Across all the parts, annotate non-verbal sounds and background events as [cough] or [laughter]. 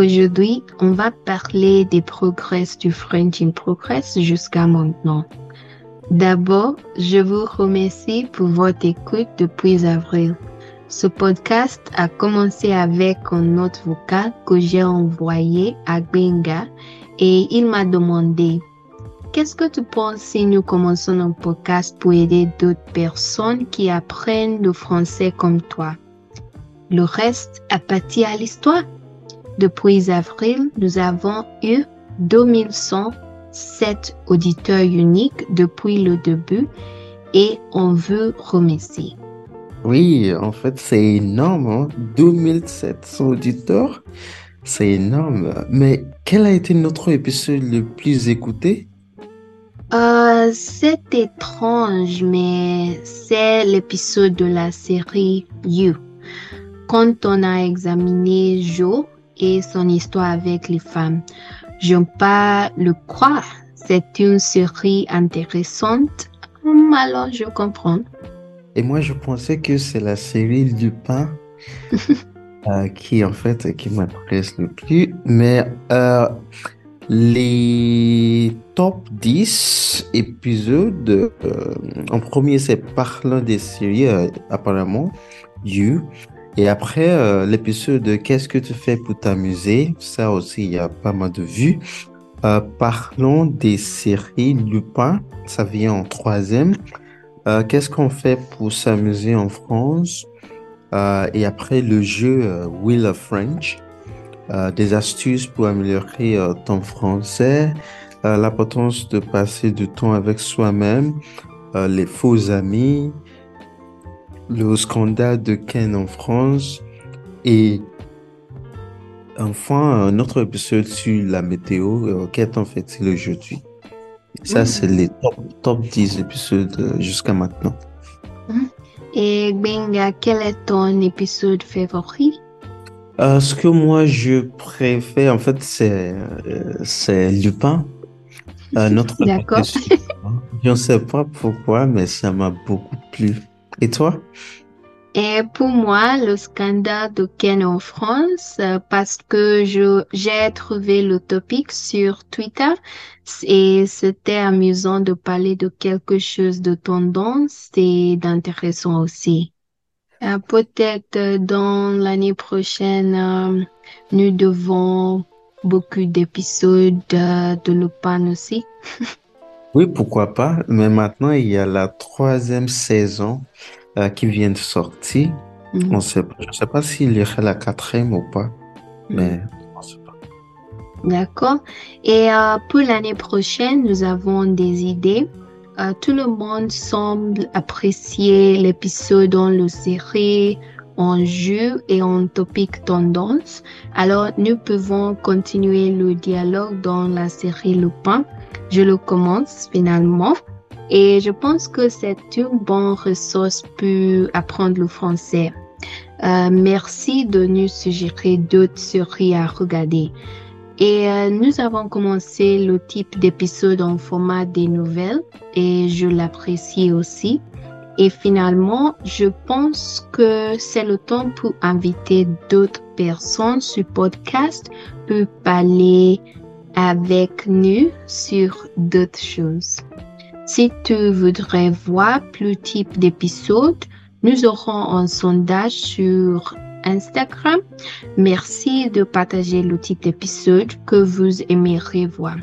Aujourd'hui, on va parler des progrès du French in Progress jusqu'à maintenant. D'abord, je vous remercie pour votre écoute depuis avril. Ce podcast a commencé avec un note vocal que j'ai envoyé à Benga et il m'a demandé Qu'est-ce que tu penses si nous commençons un podcast pour aider d'autres personnes qui apprennent le français comme toi? Le reste appartient à l'histoire. Depuis avril, nous avons eu 2107 auditeurs uniques depuis le début et on veut remercier. Oui, en fait, c'est énorme. Hein? 2700 auditeurs, c'est énorme. Mais quel a été notre épisode le plus écouté? Euh, c'est étrange, mais c'est l'épisode de la série You. Quand on a examiné Joe et son histoire avec les femmes, je ne pas le croire. C'est une série intéressante. Alors, je comprends. Et moi, je pensais que c'est la série Lupin [laughs] euh, qui, en fait, qui m'intéresse le plus. Mais euh, les top 10 épisodes, euh, en premier, c'est parlant des séries, apparemment, You. Et après, euh, l'épisode de Qu'est-ce que tu fais pour t'amuser, ça aussi, il y a pas mal de vues. parlons des séries Lupin, ça vient en troisième. Qu'est-ce qu'on fait pour s'amuser en France? et après, le jeu Wheel of French. Euh, des astuces pour améliorer euh, ton français, euh, l'importance de passer du temps avec soi-même, les faux amis, le scandale de Ken en France et enfin notre épisode sur la météo, quest en fait-il aujourd'hui. Ça, c'est les top, top 10 épisodes jusqu'à maintenant. Et Benga, quel est ton épisode favori? Euh, ce que moi je préfère, en fait, c'est euh, Lupin. Euh, notre [laughs] D'accord. Je ne sais pas pourquoi, mais ça m'a beaucoup plu. Et toi? Et pour moi, le scandale de Ken en France, parce que j'ai trouvé le topic sur Twitter et c'était amusant de parler de quelque chose de tendance et d'intéressant aussi. Euh, peut-être euh, dans l'année prochaine, euh, nous devons beaucoup d'épisodes de Lupin aussi. [laughs] oui, pourquoi pas. Mais maintenant, il y a la troisième saison qui vient de sortir. Mhm. On sait Je ne sais pas s'il y aura la quatrième ou pas, mais on sait pas. D'accord. Et pour l'année prochaine, nous avons des idées. Euh, tout le monde semble apprécier l'épisode dans le série en jeu et en topic tendance. Alors, nous pouvons continuer le dialogue dans la série Lupin. Je le commence finalement. Et je pense que c'est une bonne ressource pour apprendre le français. Euh, merci de nous suggérer d'autres séries à regarder. Et euh, nous avons commencé le type d'épisode en format des nouvelles et je l'apprécie aussi. Et finalement, je pense que c'est le temps pour inviter d'autres personnes sur podcast pour parler avec nous sur d'autres choses. Si tu voudrais voir plus type d'épisodes, nous aurons un sondage sur Instagram. Merci de partager le type d'épisode que vous aimeriez voir.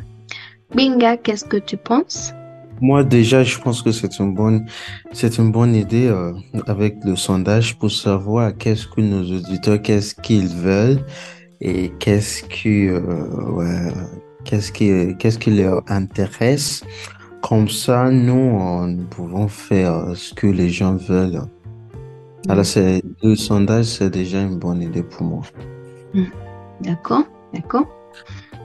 Binga, qu'est-ce que tu penses? Moi, déjà, je pense que c'est une bonne, c'est une bonne idée euh, avec le sondage pour savoir qu'est-ce que nos auditeurs, qu'est-ce qu'ils veulent et qu'est-ce qui, euh, ouais, qu'est-ce qui, qu'est-ce qui leur intéresse? Comme ça, nous, nous pouvons faire ce que les gens veulent. Alors, c'est, le sondage, c'est déjà une bonne idée pour moi. Hmm. D'accord, d'accord.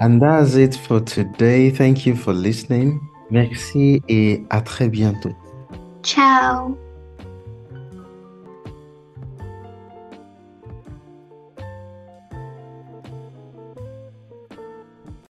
And that's it for today. Thank you for listening. Merci et à très bientôt. Ciao.